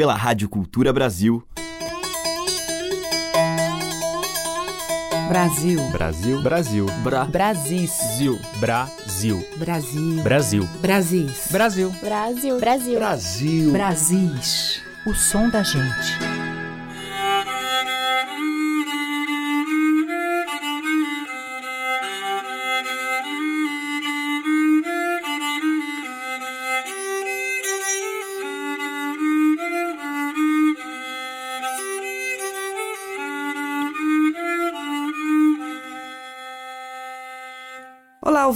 pela Rádio Cultura Brasil. Brasil. Brasil. Brasil. Bra. Brasis. Brasil. Brasil. Brasil. Brasil. Brasis. Brasil. Brasil. Brasil. Brasil. Brasis. O som da gente.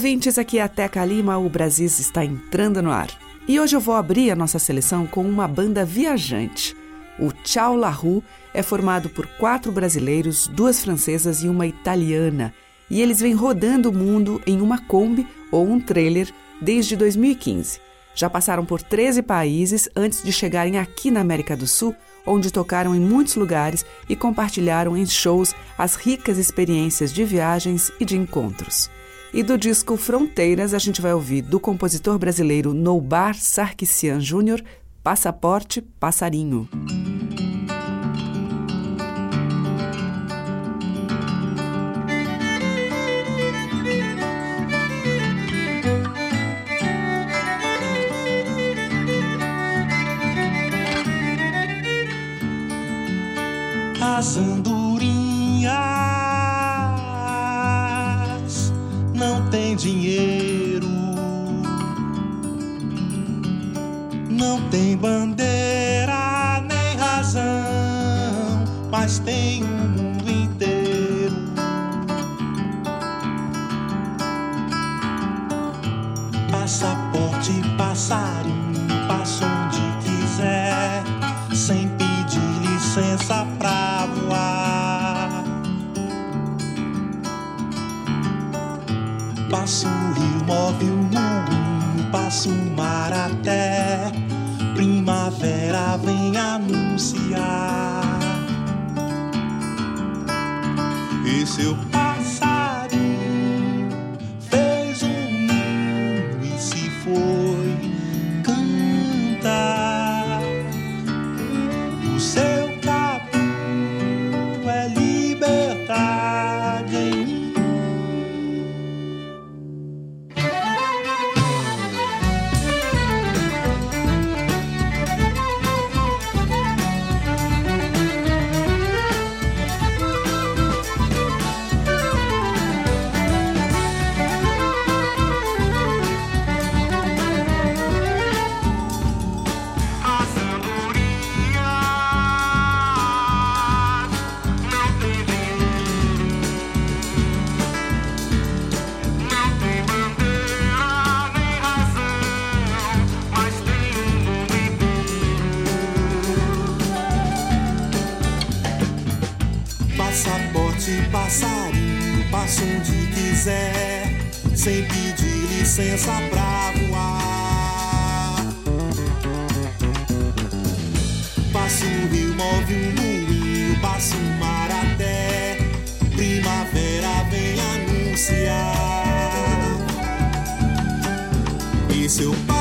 Ouvintes, aqui é a Teca Lima, o Brasis está entrando no ar. E hoje eu vou abrir a nossa seleção com uma banda viajante. O Tchau La Rue é formado por quatro brasileiros, duas francesas e uma italiana. E eles vêm rodando o mundo em uma Kombi ou um trailer desde 2015. Já passaram por 13 países antes de chegarem aqui na América do Sul, onde tocaram em muitos lugares e compartilharam em shows as ricas experiências de viagens e de encontros. E do disco Fronteiras, a gente vai ouvir do compositor brasileiro Noubar Sarkisian Jr., Passaporte Passarinho. As tem bandeira nem razão, mas tem o mundo inteiro. Passaporte, passarinho, passa seu passarinho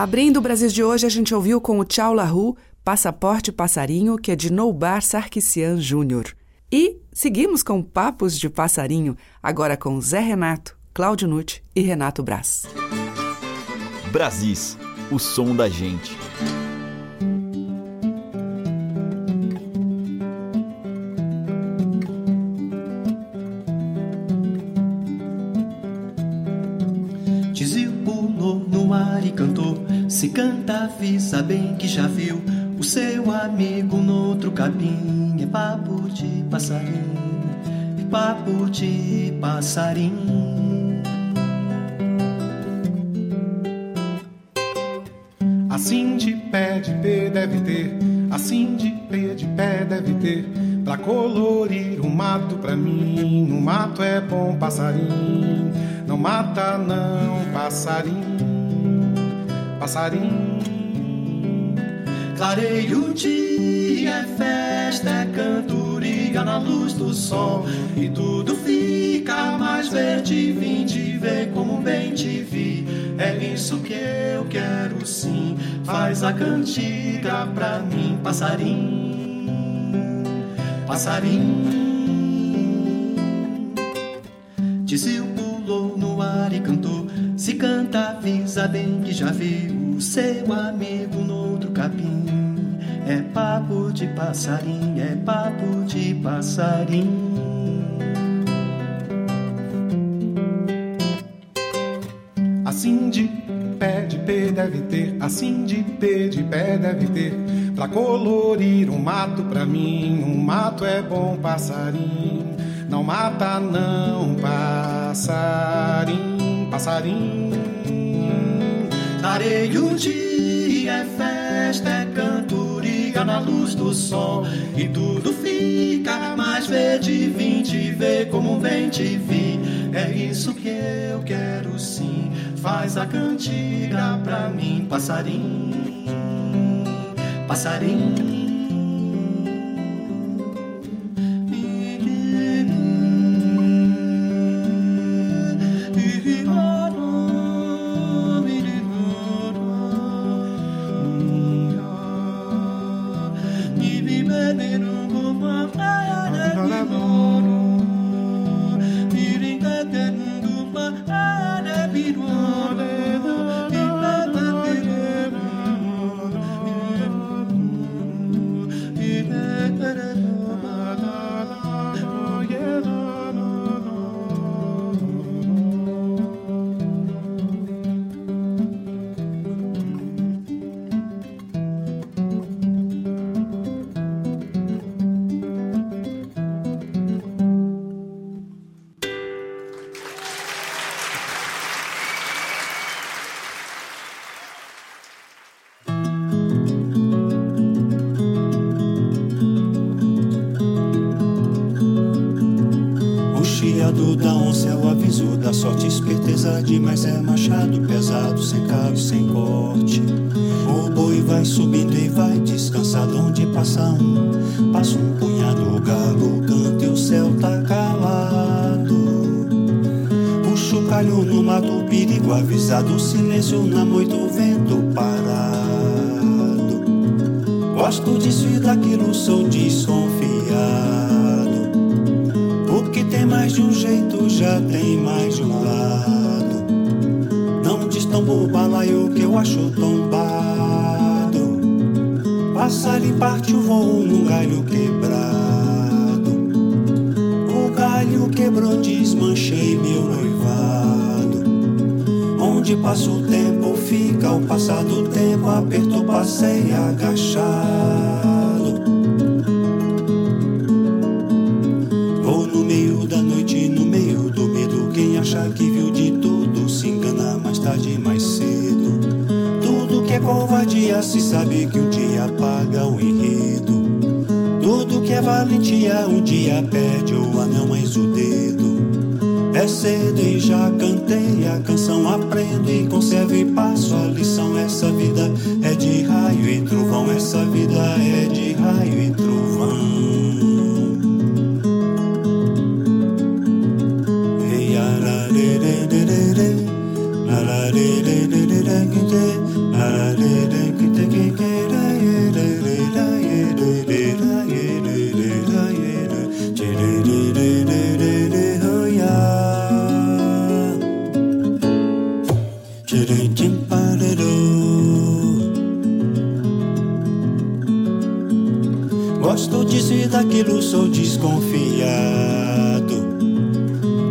Abrindo o Brasil de hoje, a gente ouviu com o Tchau Lahu, Passaporte Passarinho, que é de Noubar Sarkissian Júnior. E seguimos com Papos de Passarinho, agora com Zé Renato, Cláudio Nutti e Renato Braz. Brasis, o som da gente. Tizil pulou no ar e cantou. Se canta, avisa bem que já viu o seu amigo no outro capim. É papo de passarinho, é papo de passarinho. Assim de pé de pé deve ter, assim de pé de pé deve ter, pra colorir um mato pra mim. Um mato é bom passarinho, não mata não passarinho, passarinho. Clareia o dia, é festa, é cantoria na luz do sol. E tudo fica mais verde, vim te ver como bem te vi. É isso que eu quero sim, faz a cantiga pra mim, passarinho, passarinho. Tizil pulou Se canta, avisa bem que já viu o seu amigo no outro capim. É papo de passarinho, é papo de passarinho. Assim de pé de pé deve ter, assim de pé de pé deve ter, pra colorir um mato pra mim. Um mato é bom passarinho, não mata não passarinho, passarinho. Clareia o dia, é festa, é cantoria na luz do sol. E tudo fica mais verde, vim te ver como bem te vi. É isso que eu quero sim, faz a cantiga pra mim, passarinho, passarinho. Da sorte, esperteza demais é machado pesado, sem cabo sem corte. O boi vai subindo e vai descansado onde passa um, passa um punhado, o galo canta e o céu tá calado. O chocalho no mato, perigo avisado, silêncio na moita, o vento parado. Gosto disso e daquilo, sou desconfiado. Mais de um jeito já tem mais de um lado. Não destambo o balaio que eu acho tombado. Passarinho parte o voo num galho quebrado. O galho quebrou, desmanchei meu noivado. Onde passa o tempo, fica o passar do tempo, apertou, passei agachado. Covardia se sabe que um dia apaga o enredo. Tudo que é valentia um dia perde o anel mais o dedo. É cedo e já cantei a canção, aprendo e conservo e passo a lição. Essa vida é de raio e trovão, essa vida é de raio e trovão. Sou desconfiado.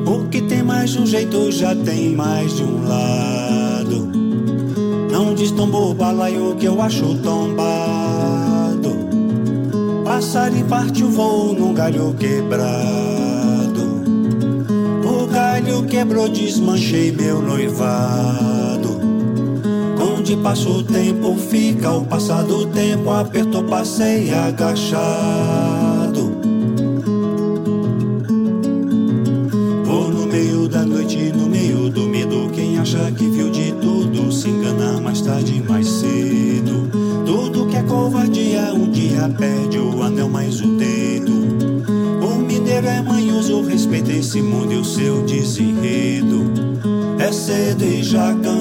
O que tem mais de um jeito já tem mais de um lado. Não destombou o balaio que eu acho tombado. Passar e parte o voo num galho quebrado. O galho quebrou, desmanchei meu noivado. Onde passa o tempo, fica o passar do tempo, apertou, passei agachado.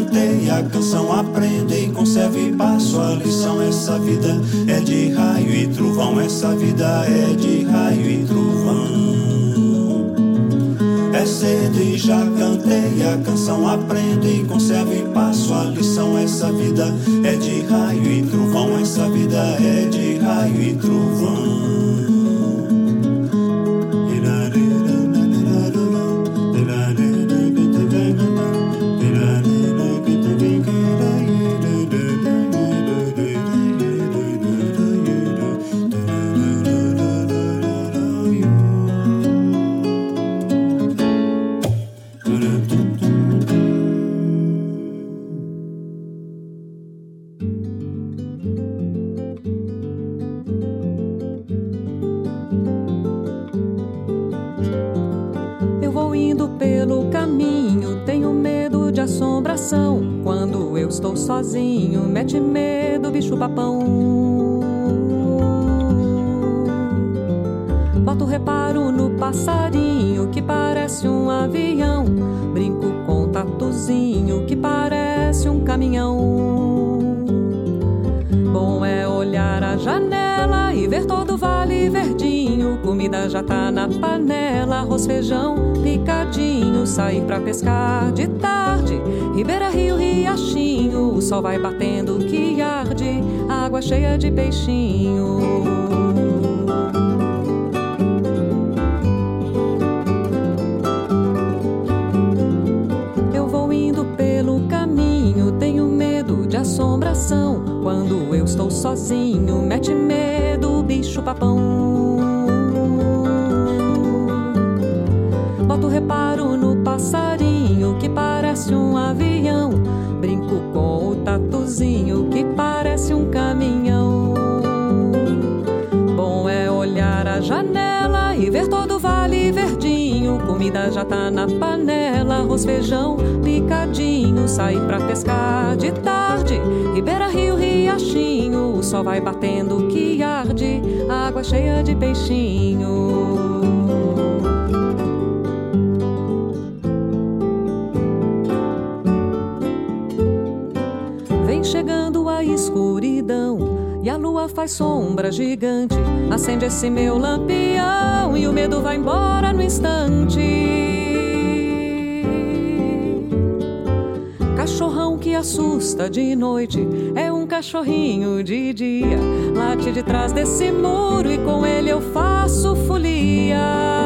Cantei a canção, aprende e conserve passo a lição. Essa vida é de raio e trovão, essa vida é de raio e trovão. É cedo e já cantei a canção, aprende e conserve passo a lição. Essa vida é de raio e trovão, essa vida é de raio e trovão. Sozinho, mete medo, bicho papão. Boto reparo no passarinho que parece um avião. Brinco com tatuzinho que parece um caminhão. Bom é olhar a janela e ver todo o vale verdinho. Comida já tá na panela, arroz, feijão, picadinho. Sair pra pescar de tarde, Ribeira, Rio, Riachinho. O sol vai batendo que arde, água cheia de peixinho. Eu vou indo pelo caminho, tenho medo de assombração. Quando eu estou sozinho, mete medo, bicho papão. Tá na panela, arroz, feijão, picadinho. Sair pra pescar de tarde, Ribeira, Rio, Riachinho. O sol vai batendo que arde, água cheia de peixinho. Vem chegando a escuridão e a lua faz sombra gigante. Acende esse meu lampião e o medo vai embora no instante. Assusta de noite é um cachorrinho de dia. Late de trás desse muro e com ele eu faço folia.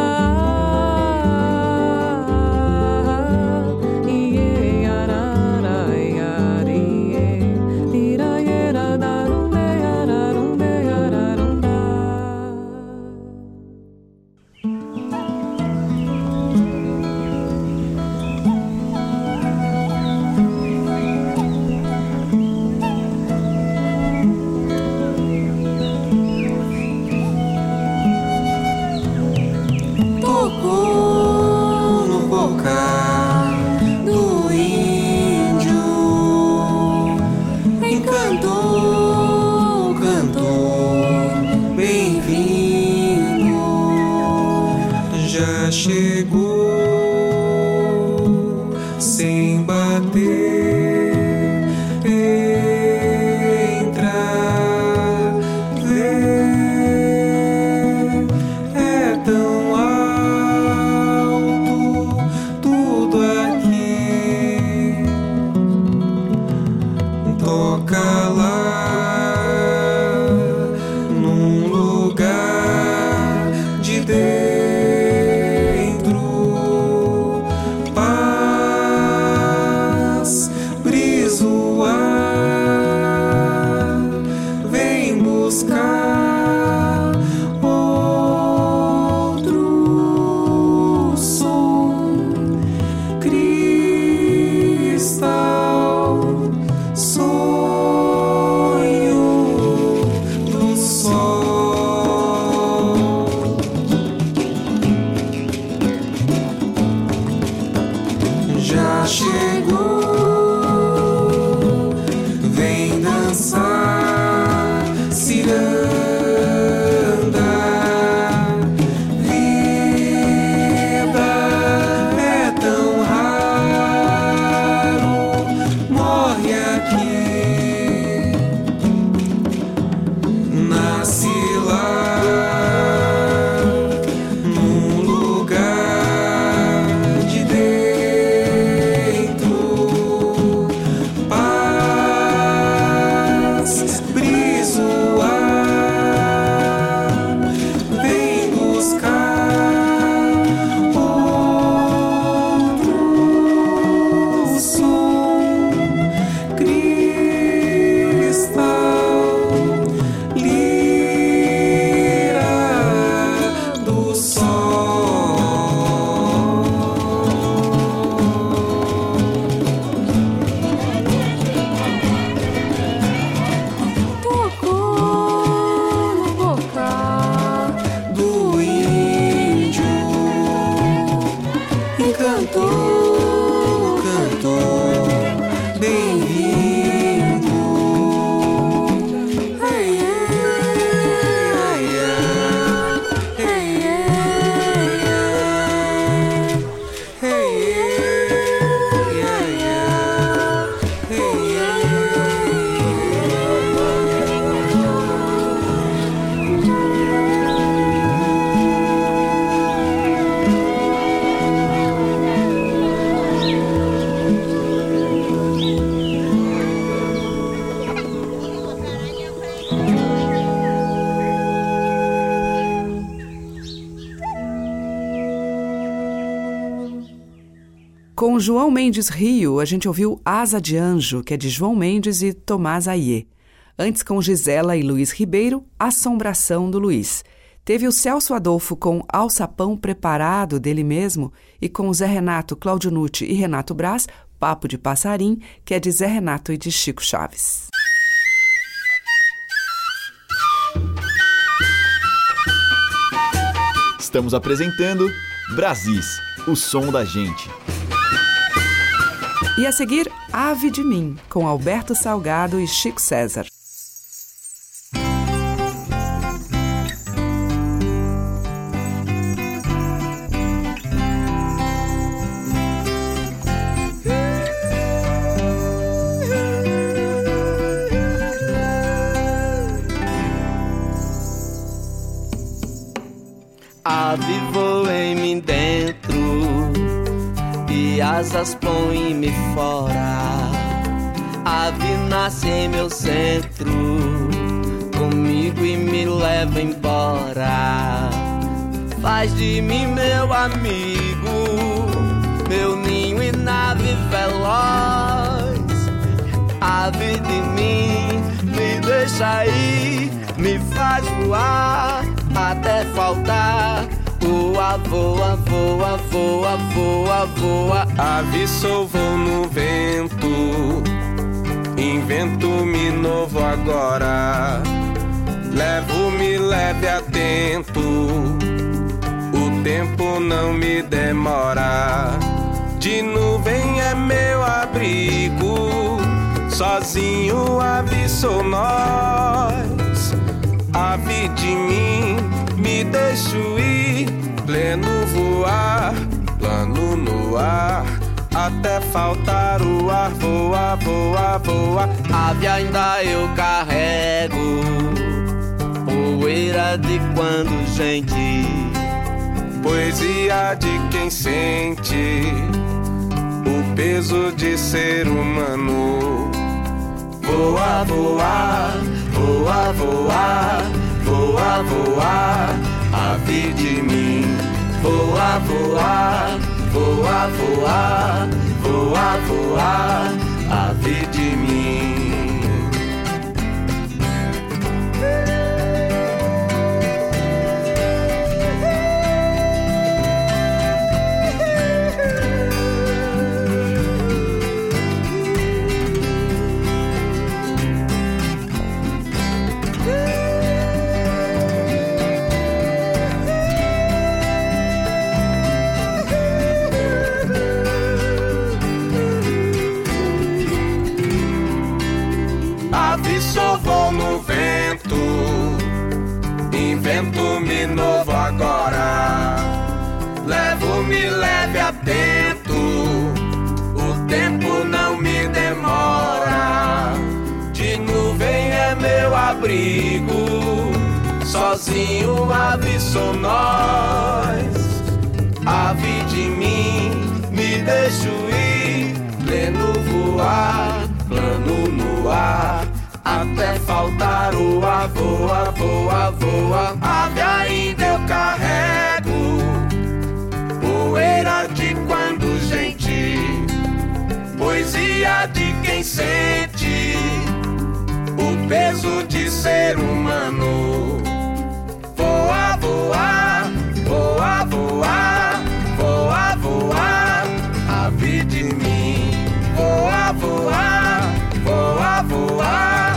Mendes Rio, a gente ouviu Asa de Anjo, que é de João Mendes e Tomás Aie. Antes, com Gisela e Luiz Ribeiro, Assombração do Luiz. Teve o Celso Adolfo com Alçapão Preparado dele mesmo e com Zé Renato, Cláudio Nucci e Renato Braz, Papo de Passarim, que é de Zé Renato e de Chico Chaves. Estamos apresentando Brasis, o som da gente. E a seguir, Ave de Mim, com Alberto Salgado e Chico César. Ave voa em mim dentro e asas põe-me fora. Ave nasce em meu centro, comigo e me leva embora. Faz de mim meu amigo, meu ninho e nave veloz. Ave de mim, me deixa ir, me faz voar até faltar. Voa, voa, voa, voa, voa, voa. Ave sou no vento, invento-me novo agora. Levo-me leve atento, o tempo não me demora. De nuvem é meu abrigo, sozinho ave sou nós. Ave de mim, me deixo ir, pleno voar, plano no ar, até faltar o ar, voa, voa, voa. Ave ainda eu carrego, poeira de quando gente, Poesia de quem sente o peso de ser humano. voa, voa, voa, voa, voa, voa, ave de mim, voa, voa, voa, voa, voa, voa, ave de mim. mansinho, ave sou nós. Ave de mim, me deixo ir, pleno voar, plano no ar. Até faltar o ar, voa, voa, voa. Ave ainda eu carrego, poeira de quando gente, poesia de quem sente o peso de ser humano voar, voar, voar, voar, voar, ave de mim, voar, voar, voar, voar.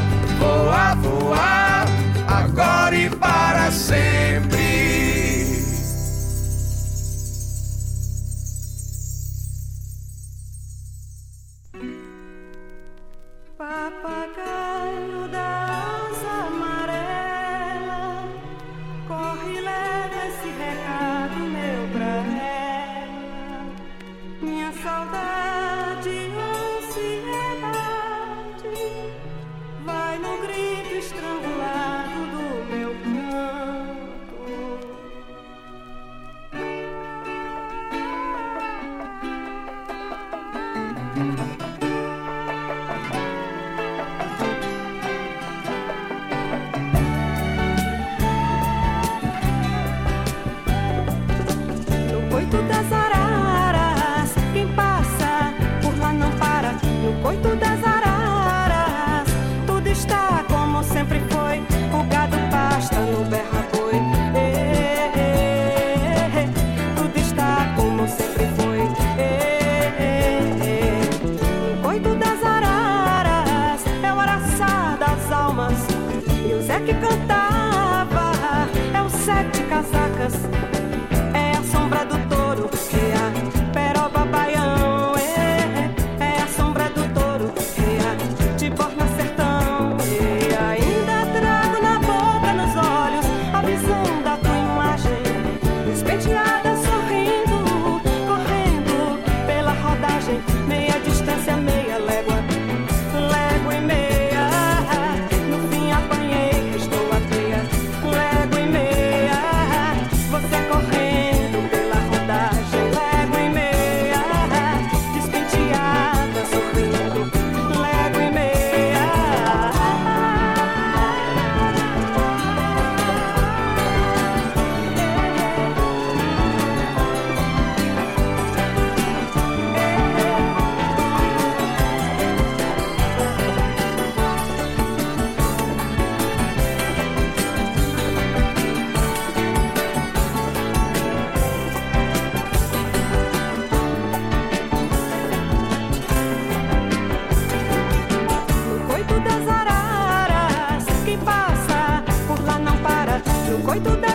tudo toda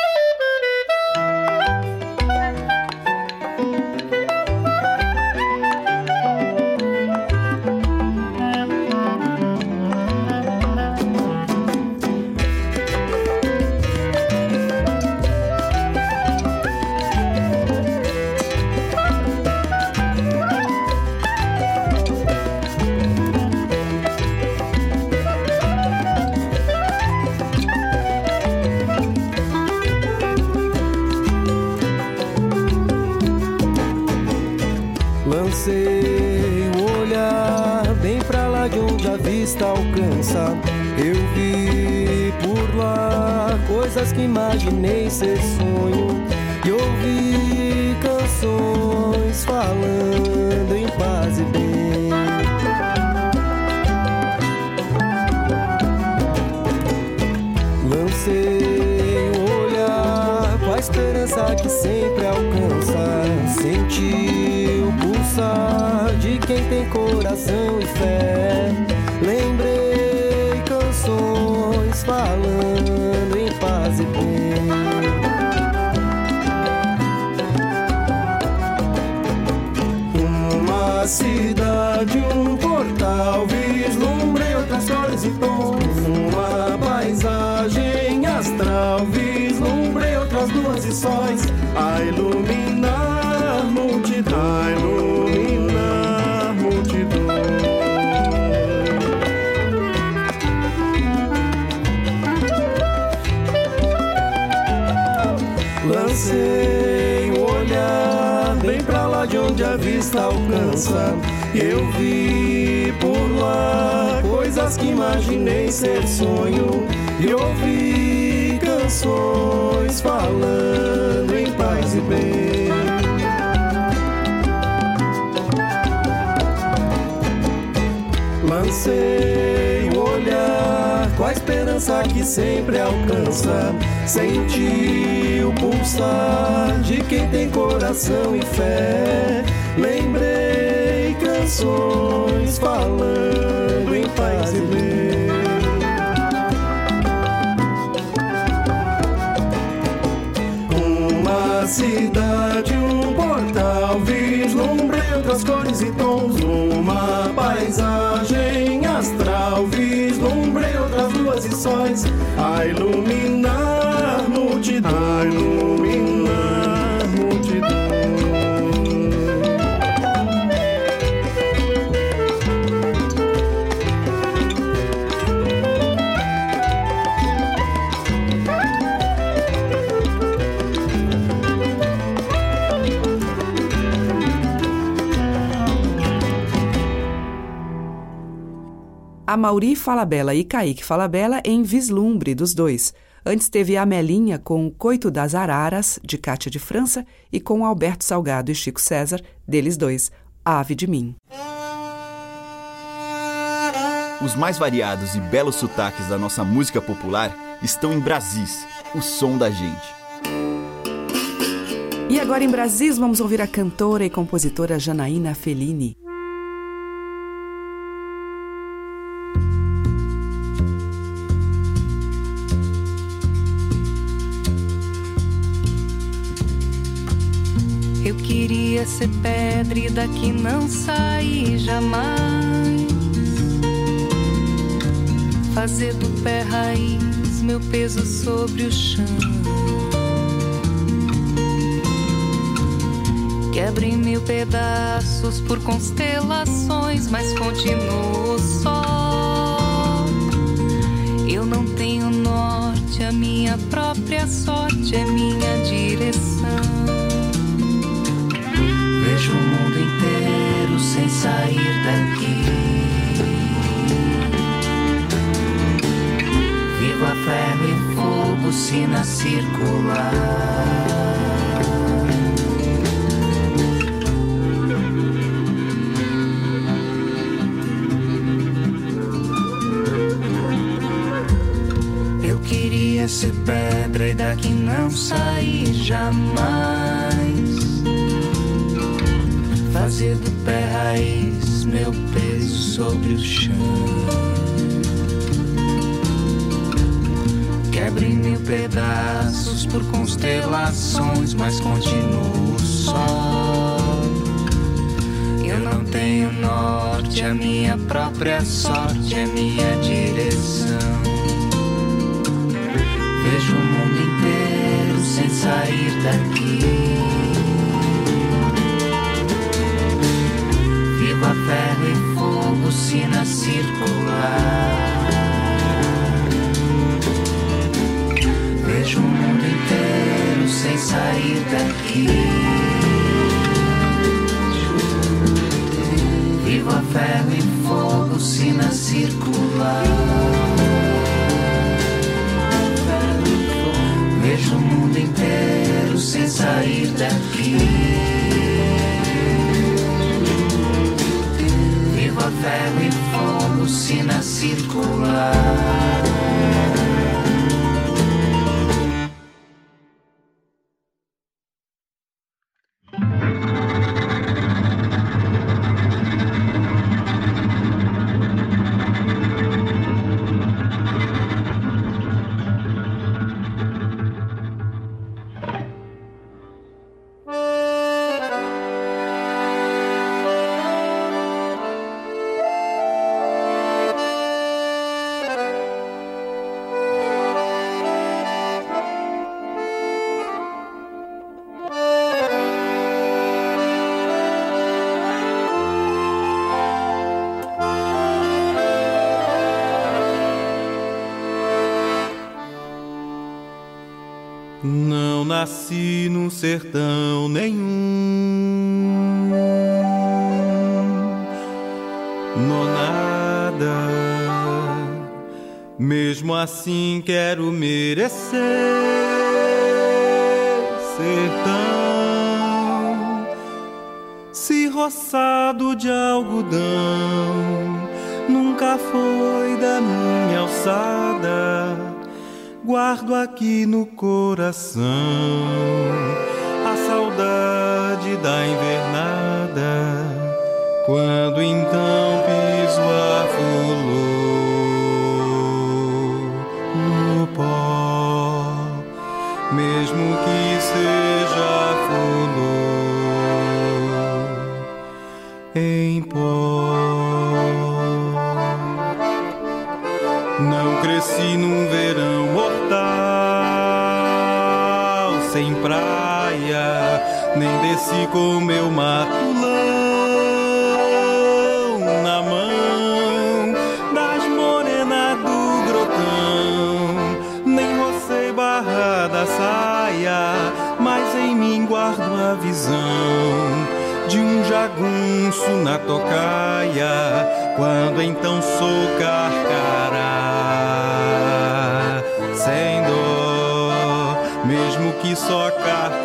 Lancei o olhar bem pra lá de onde a vista alcança. Eu vi por lá coisas que imaginei ser sonho. E ouvi canções falando em paz e bem. Lancei a esperança que sempre alcança. Senti o pulsar de quem tem coração e fé. Lembrei canções falando em paz e bem. Uma cidade, um portal, vislumbrei outras cores e tons. Uma paisagem sóis a iluminar multidão. A Mauri Falabella e Kaique Falabella em Vislumbre dos dois. Antes teve a Melinha com Coito das Araras, de Cátia de França, e com Alberto Salgado e Chico César, deles dois, Ave de Mim. Os mais variados e belos sotaques da nossa música popular estão em Brasis, o som da gente. E agora em Brasis vamos ouvir a cantora e compositora Janaína Fellini. Ser pedra e daqui não sair jamais. Fazer do pé raiz meu peso sobre o chão. Quebro em mil pedaços por constelações, mas continuo só. Eu não tenho norte, a minha própria sorte é minha direção. Sem sair daqui. Vivo a ferro e fogo, sina circular. Eu queria ser pedra e daqui não sair jamais fazer do pé raiz meu peso sobre o chão. quebre em mil pedaços por constelações, mas continuo só. Eu não tenho norte, a minha própria sorte é minha direção. Vejo o mundo inteiro sem sair daqui. Ferro e fogo, sina circular. Vejo o mundo inteiro sem sair daqui. Viva ferro e fogo, sina circular. Vejo o mundo inteiro sem sair daqui. Ferro e fogo, sina circular. Nasci num sertão nenhum, nonada. Mesmo assim quero merecer sertão, se roçado de algodão nunca foi da minha alçada guardo aqui no coração a saudade da invernada, quando então piso a flor no pó, mesmo que seja com meu matulão na mão das morenas do grotão. Nem rocei barra da saia, mas em mim guardo a visão de um jagunço na tocaia, quando então sou carcará, sem dor, mesmo que só carcará,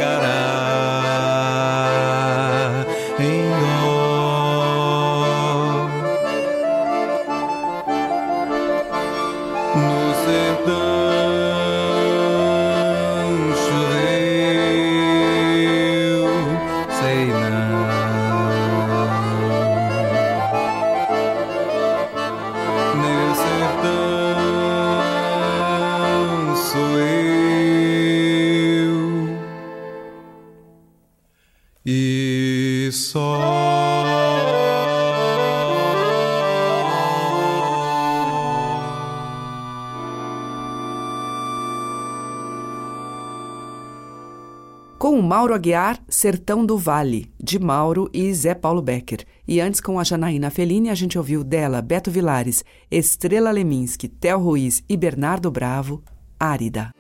Com o Mauro Aguiar, Sertão do Vale, de Mauro e Zé Paulo Becker. E antes, com a Janaína Fellini, a gente ouviu dela Beto Vilares, Estrela Leminski, Tel Ruiz e Bernardo Bravo, Árida.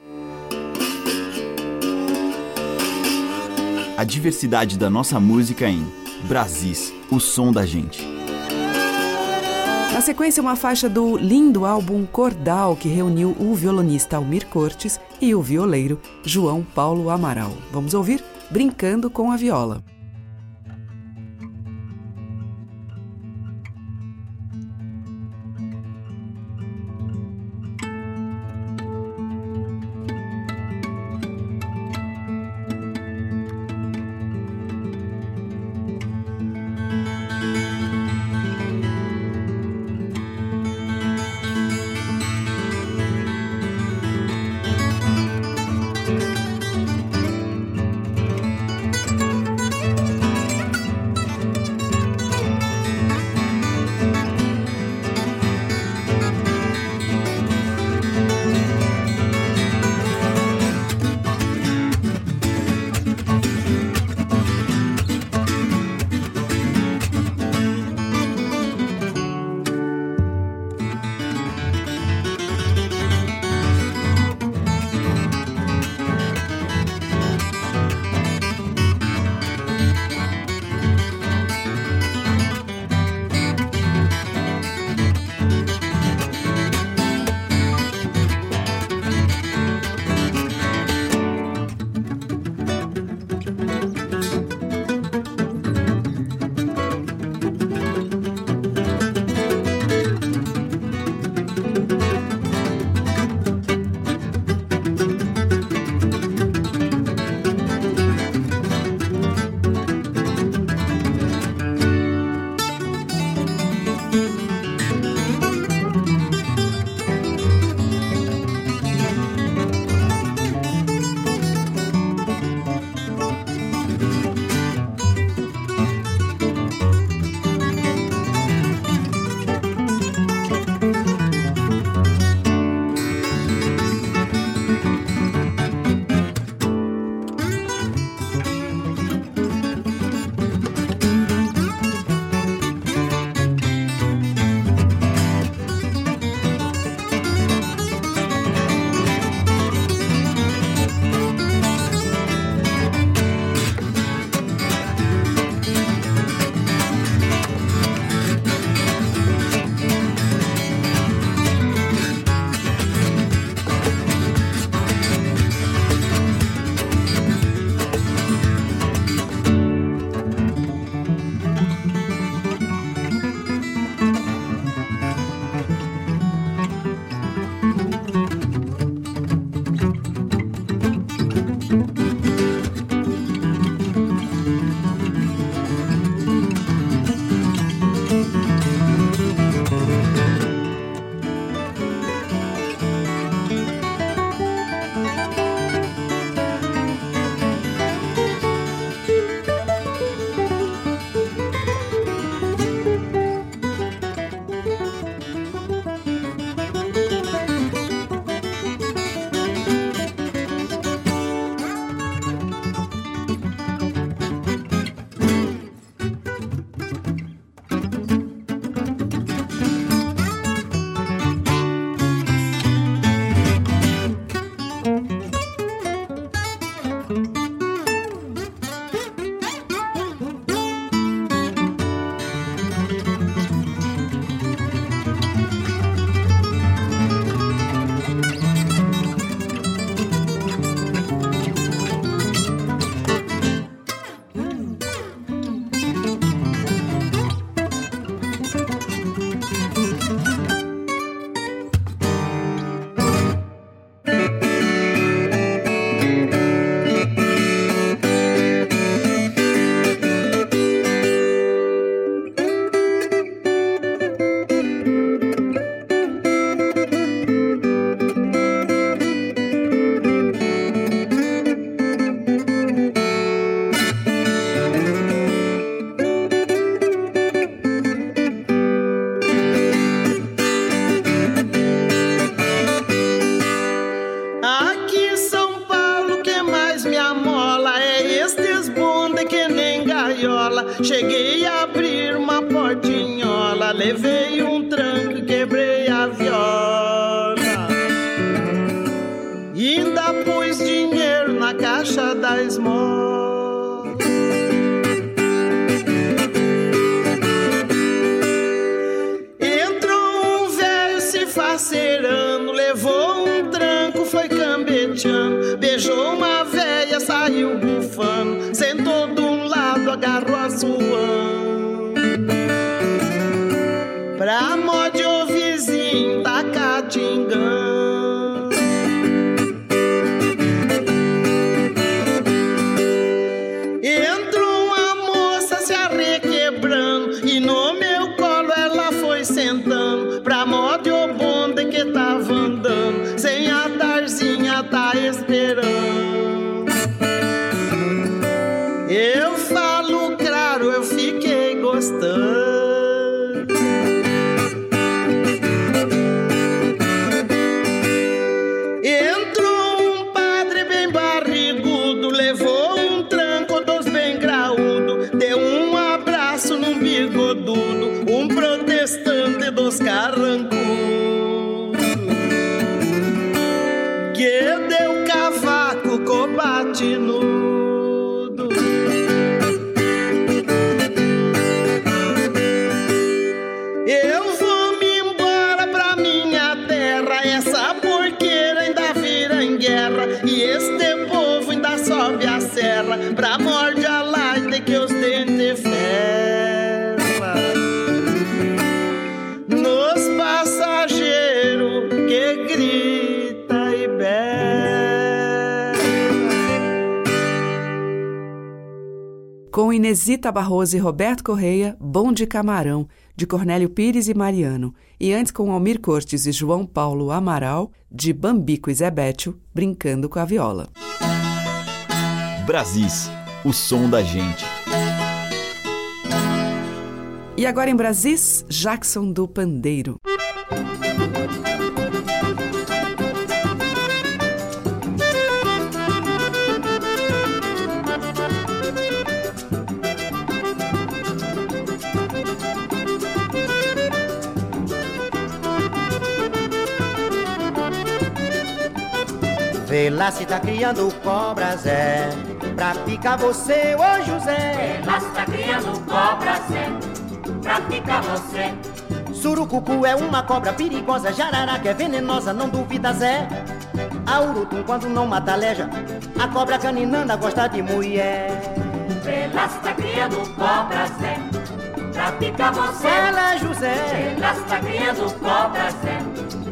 A diversidade da nossa música em Brasis, o som da gente. Na sequência, uma faixa do lindo álbum Cordal, que reuniu o violonista Almir Cortes e o violeiro João Paulo Amaral. Vamos ouvir Brincando com a Viola. Inesita Barroso e Roberto Correia, Bom de Camarão, de Cornélio Pires e Mariano. E antes com Almir Cortes e João Paulo Amaral, de Bambico e Zebétio, Brincando com a Viola. Brasis, o som da gente. E agora em Brasis, Jackson do Pandeiro. Vê lá se tá criando cobras, é Pra picar você, ô José. Vê lá se tá criando cobras, é Pra picar você. Surucucu é uma cobra perigosa Jararaca é venenosa, não duvida Zé? A urutum quando não mata aleja A cobra caninana gosta de mulher. Vê lá se tá criando cobras, é Pra picar você. Fala, José. Vê lá se tá criando cobras, é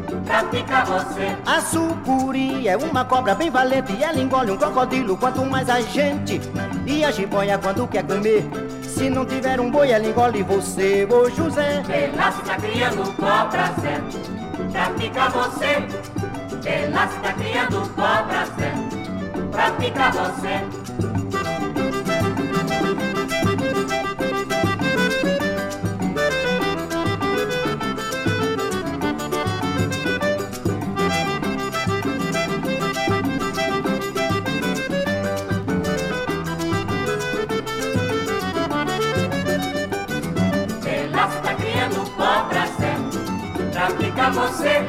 você. A sucuri é uma cobra bem valente e ela engole um crocodilo quanto mais a gente. E a jiboia quando quer comer, se não tiver um boi ela engole você, ô José. Ela está criando cobra pra picar você. Ela está criando cobra pra picar você. Picar você.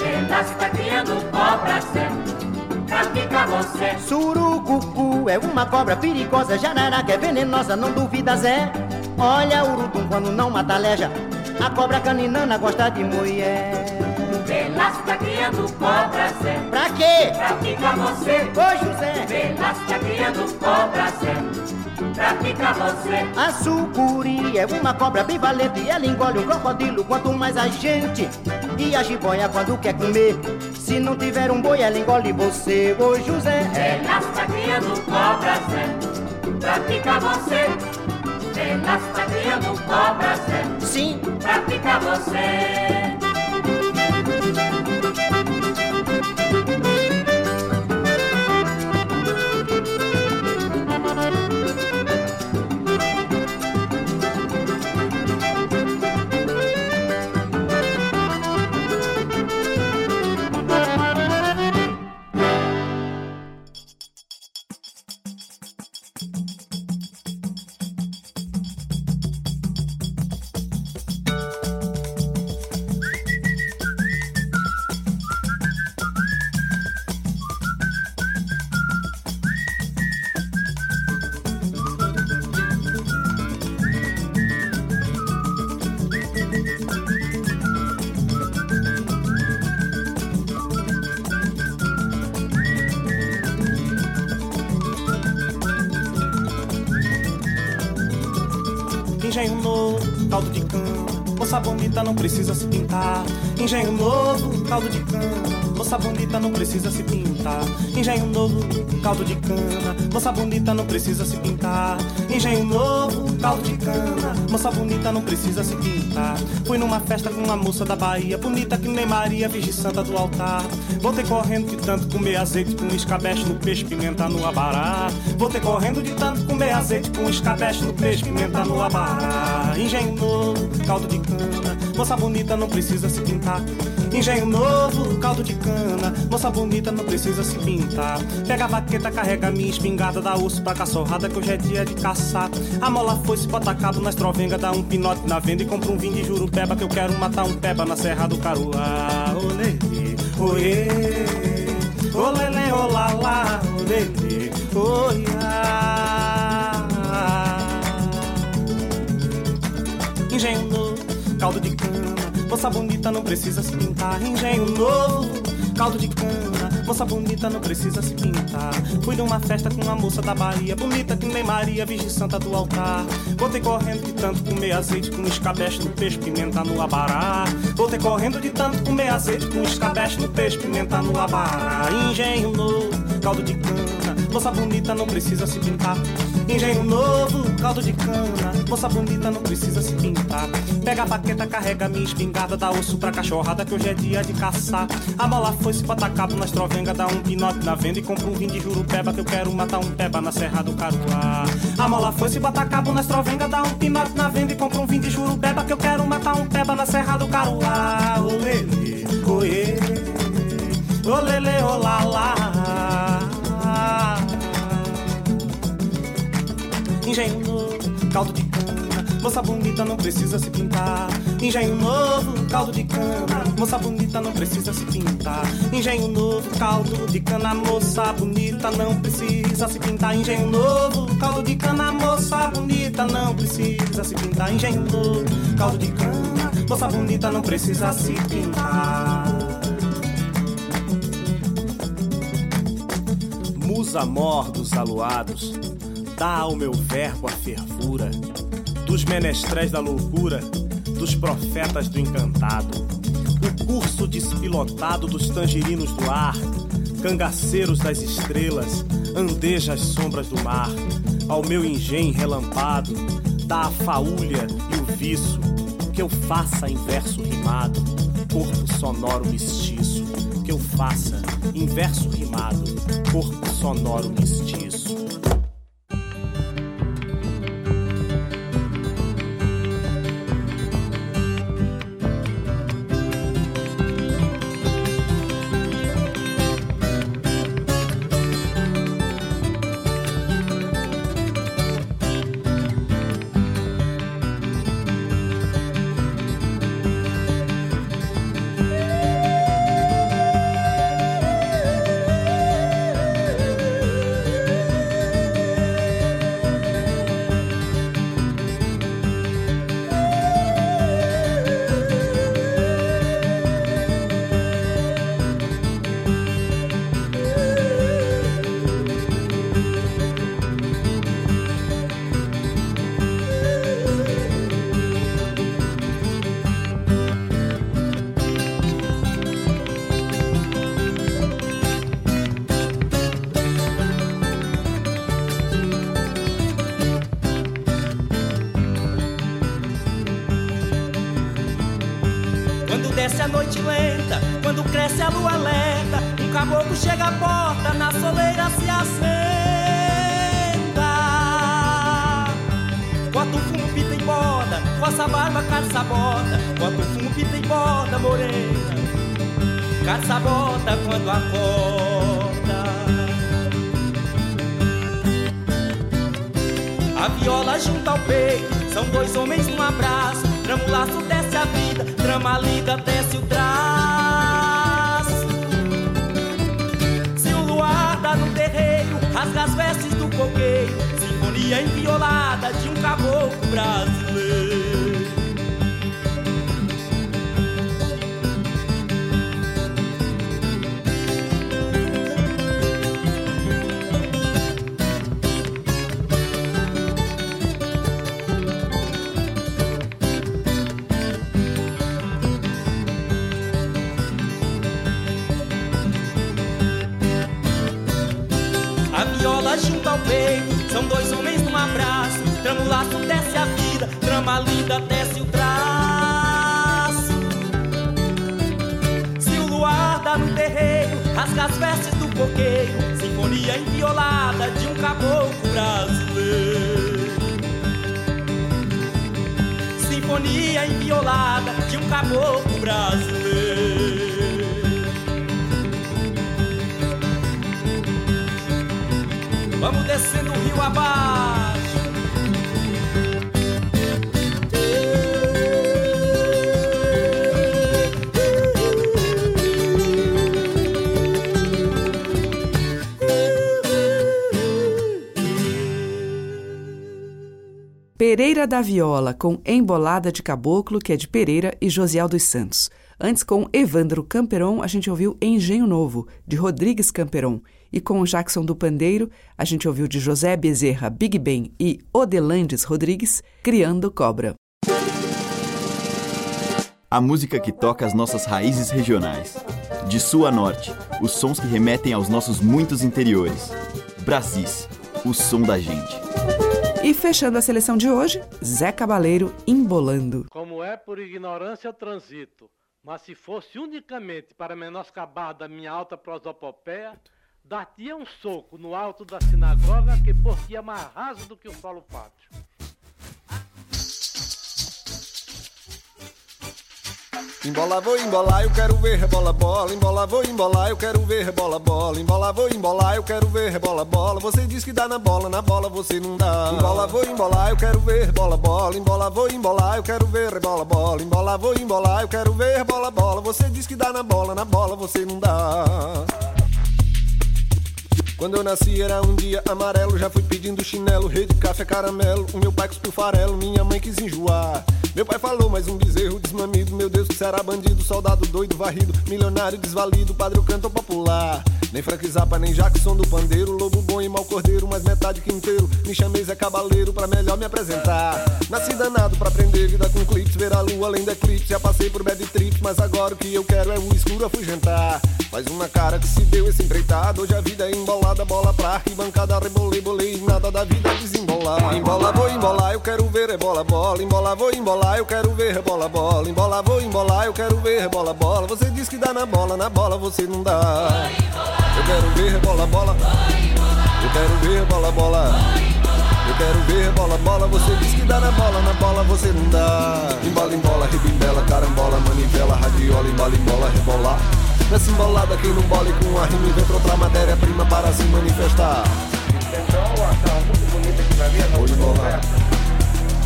Ela está criando cobra picar você. Surucucu é uma cobra perigosa, jararaca é venenosa, não duvida Zé. Olha o urutum quando não mata aleja, a cobra caninana gosta de mulher. Ela está criando cobra certo Pra quê? Pra picar você. Ô José. Ela está criando cobra certo pra picar você. A sucuri é uma cobra bem valente e ela engole um crocodilo quanto mais a gente. E a jiboia quando quer comer, se não tiver um boi ela engole você, ô José. Ela está criando cobras, é, pra picar você. Ela está criando cobras, é, sim, pra picar você. Engenho novo, caldo de cana. Moça bonita não precisa se pintar. Engenho novo, caldo de cana. Moça bonita não precisa se pintar. Engenho novo, caldo de cana. Moça bonita não precisa se pintar. Fui numa festa com uma moça da Bahia, bonita que nem Maria, Virgem Santa do altar. Voltei correndo de tanto comer azeite com escabeche no peixe, pimenta no abará. Voltei correndo de tanto comer azeite com escabeche no peixe, pimenta no abará. Engenho novo, caldo de cana. Moça bonita não precisa se pintar. Engenho novo, caldo de cana. Moça bonita não precisa se pintar. Pega a vaqueta, carrega minha espingarda, dá osso pra caçorrada que hoje é dia de caçar. A mola foi, se bota cabo nas trovengas, dá um pinote na venda e compra um vinho de jurupeba que eu quero matar um peba na Serra do Caruá. Olê, oê, olele, olala, olele, oiá. Engenho novo, caldo de cana. Moça bonita não precisa se pintar. Engenho novo, caldo de cana. Moça bonita não precisa se pintar. Fui numa festa com uma moça da Bahia, bonita que nem Maria, Virgem Santa do altar. Voltei correndo de tanto comer azeite com escabeche no peixe, pimenta no abará. Voltei correndo de tanto comer azeite com escabeche no peixe, pimenta no abará. Engenho novo, caldo de cana. Moça bonita não precisa se pintar. Engenho novo, caldo de cana, moça bonita não precisa se pintar. Pega a baqueta, carrega minha espingarda, dá osso pra cachorrada que hoje é dia de caçar. A mola foi se bota cabo nas trovengas, dá um pinote na venda e compra um vinho de jurupeba que eu quero matar um peba na Serra do Caruá. A mola foi se bota cabo nas trovengas, dá um pinote na venda e compra um vinho de jurupeba que eu quero matar um peba na Serra do Caruá. Olê, oê, olele, olá, Engenho novo, caldo de cana, moça bonita não precisa se pintar. Engenho novo, caldo de cana, moça bonita não precisa se pintar. Engenho novo, caldo de cana, moça bonita não precisa se pintar. Engenho novo, caldo de cana, moça bonita não precisa se pintar. Engenho novo, caldo de cana, moça bonita não precisa se pintar. Musa mor dos aluados, dá ao meu verbo a fervura dos menestréis da loucura, dos profetas do encantado. O curso despilotado dos tangerinos do ar, cangaceiros das estrelas, andeja as sombras do mar. Ao meu engenho relampado, dá a faúlha e o viço, que eu faça em verso rimado, corpo sonoro mestiço, que eu faça em verso rimado, corpo sonoro mestiço. Borda, coça a barba, calça bota. Bota um fumo, pita e borda, morena, calça bota quando acorda. A viola junta ao peito, são dois homens num abraço. Trama o laço, desce a vida, trama a lida, desce o traço. Se o luar dá no terreiro, rasga as vestes do coqueiro. Sinfonia inviolada de um caboclo brasileiro. Coqueiro. Sinfonia inviolada de um caboclo brasileiro. Sinfonia inviolada de um caboclo brasileiro. Vamos descendo o rio abaixo. Pereira da Viola, com Embolada de Caboclo, que é de Pereira e Josiel dos Santos. Antes, com Evandro Camperon, a gente ouviu Engenho Novo, de Rodrigues Camperon. E com Jackson do Pandeiro, a gente ouviu de José Bezerra Big Ben e Odelandes Rodrigues, Criando Cobra. A música que toca as nossas raízes regionais. De sul a norte, os sons que remetem aos nossos muitos interiores. Brasis, o som da gente. E fechando a seleção de hoje, Zé Cabaleiro embolando. Como é por ignorância transito, mas se fosse unicamente para menoscabar da minha alta prosopopeia, dar-te um soco no alto da sinagoga que por ti é mais raso do que o solo pátrio. Embola, vou embolar, eu quero ver rebola bola. Embola, vou embolar, eu quero ver rebola bola. Embola, vou embolar, eu quero ver rebola bola. Você diz que dá na bola, na bola você não dá. Embola, vou embolar, eu quero ver bola bola. Embola, vou embolar, eu quero ver rebola bola. Embola, vou embolar, eu quero ver bola bola. Você diz que dá na bola, na bola você não dá. Quando eu nasci era um dia amarelo, já fui pedindo chinelo, rede, café, caramelo. O meu pai cuspiu farelo, minha mãe quis enjoar. Meu pai falou, mais um bezerro desmamido. Meu Deus, que será bandido, soldado doido, varrido, milionário desvalido, padre o canto popular. Nem Frank Zappa, nem Jackson do pandeiro, lobo bom e mau cordeiro, mas metade que inteiro. Me chamei Zé Cabaleiro pra melhor me apresentar. Nasci danado pra aprender vida com clips, ver a lua além da eclipse. Já passei por bad trips, mas agora o que eu quero é o escuro afugentar. Mais uma cara que se deu esse empreitado, hoje a vida é embolada, bola pra arquibancada, rebolei, bolei, nada da vida desembolar. Embola, vou embolar, eu quero ver rebola, bola. Embola, vou embolar, eu quero ver rebola, bola. Embola, vou embolar, eu quero ver rebola, bola. Você diz que dá na bola, na bola você não dá. Eu quero ver bola, bola. Eu quero ver bola, bola. Eu quero ver bola, bola. Você diz que dá na bola, na bola você não dá. Embola, embola, rebimbela, carambola, manivela, radiola, embola, embola, rebolar. Nessa embolada quem não bole com a rima inventa outra matéria-prima para se manifestar. Então, a muito bonita aqui pra mim, a nossa embolar.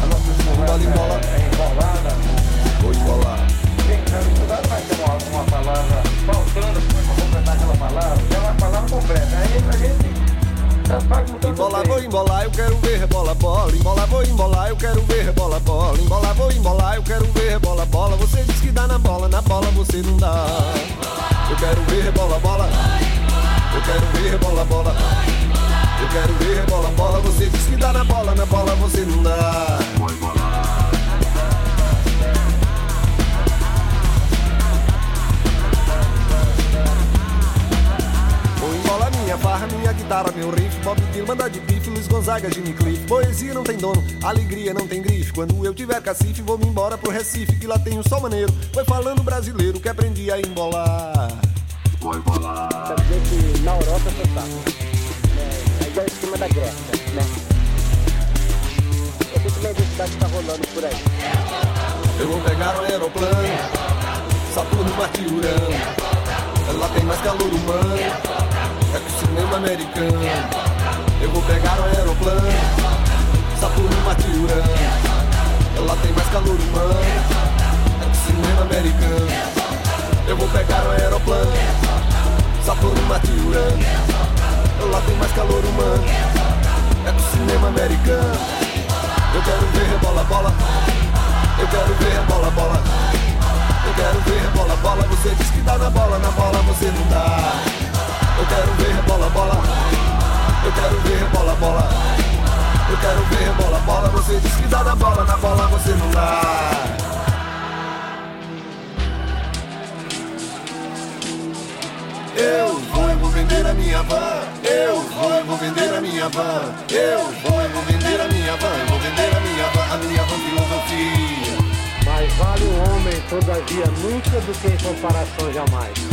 A nossa embola, embola. É embolada. Vou embolar. Gente, dificuldade vai ter uma, uma palavra faltando para completar aquela palavra. Completa. Aí a gente Embola, vou embolar, eu quero ver rebola bola. Embola, vou embolar, eu quero ver rebola bola. Embola, vou embolar, eu quero ver rebola bola. Você diz que dá na bola, na bola você não dá. Eu quero ver rebola bola. Eu quero ver rebola bola. Eu quero ver rebola bola. Você diz que dá na bola, na bola você não dá. Minha farra, minha guitarra, meu riff. Bob Dylan, banda de bife, Luiz Gonzaga, Jimmy Cliff. Poesia não tem dono, alegria não tem grife. Quando eu tiver cacife, vou me embora pro Recife Que lá tem um sol maneiro, foi falando brasileiro Que aprendi a embolar. Vou embolar. Quer dizer que na Europa você tá é, A ideia em cima da Grécia, né? Eu tenho uma identidade que tá rolando por aí. Eu vou pegar um aeroplano Saturno, Marte e Urano. Lá tem mais calor humano. É que o cinema americano. Eu vou pegar um aeroplano Saturno, Marte e Urano Lá tem mais calor humano É que o cinema americano. Eu vou pegar um aeroplano Saturno, Marte e Urano Lá tem mais calor humano É que o cinema americano. Eu quero ver rebola, bola. Eu quero ver bola, bola. Eu quero ver bola, bola, você diz que dá na bola, na bola você não dá. Eu quero ver bola, bola. Eu quero ver bola, bola. Eu quero ver bola, bola, você diz que dá na bola, na bola você não dá. Eu vou, eu vou vender a minha van. Eu vou, eu vou vender a minha van. Eu vou, eu vou vender a minha van. Eu vou vender a minha van, a minha van filosofia. Mais vale um homem, todavia, nunca do que em comparação jamais.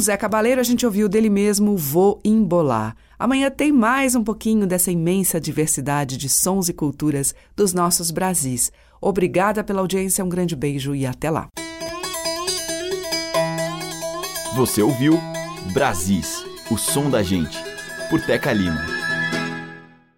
Zé Cabaleiro, a gente ouviu dele mesmo Vou Embolar. Amanhã tem mais um pouquinho dessa imensa diversidade de sons e culturas dos nossos Brasis. Obrigada pela audiência, um grande beijo e até lá. Você ouviu Brasis, o som da gente, por Teca Lima.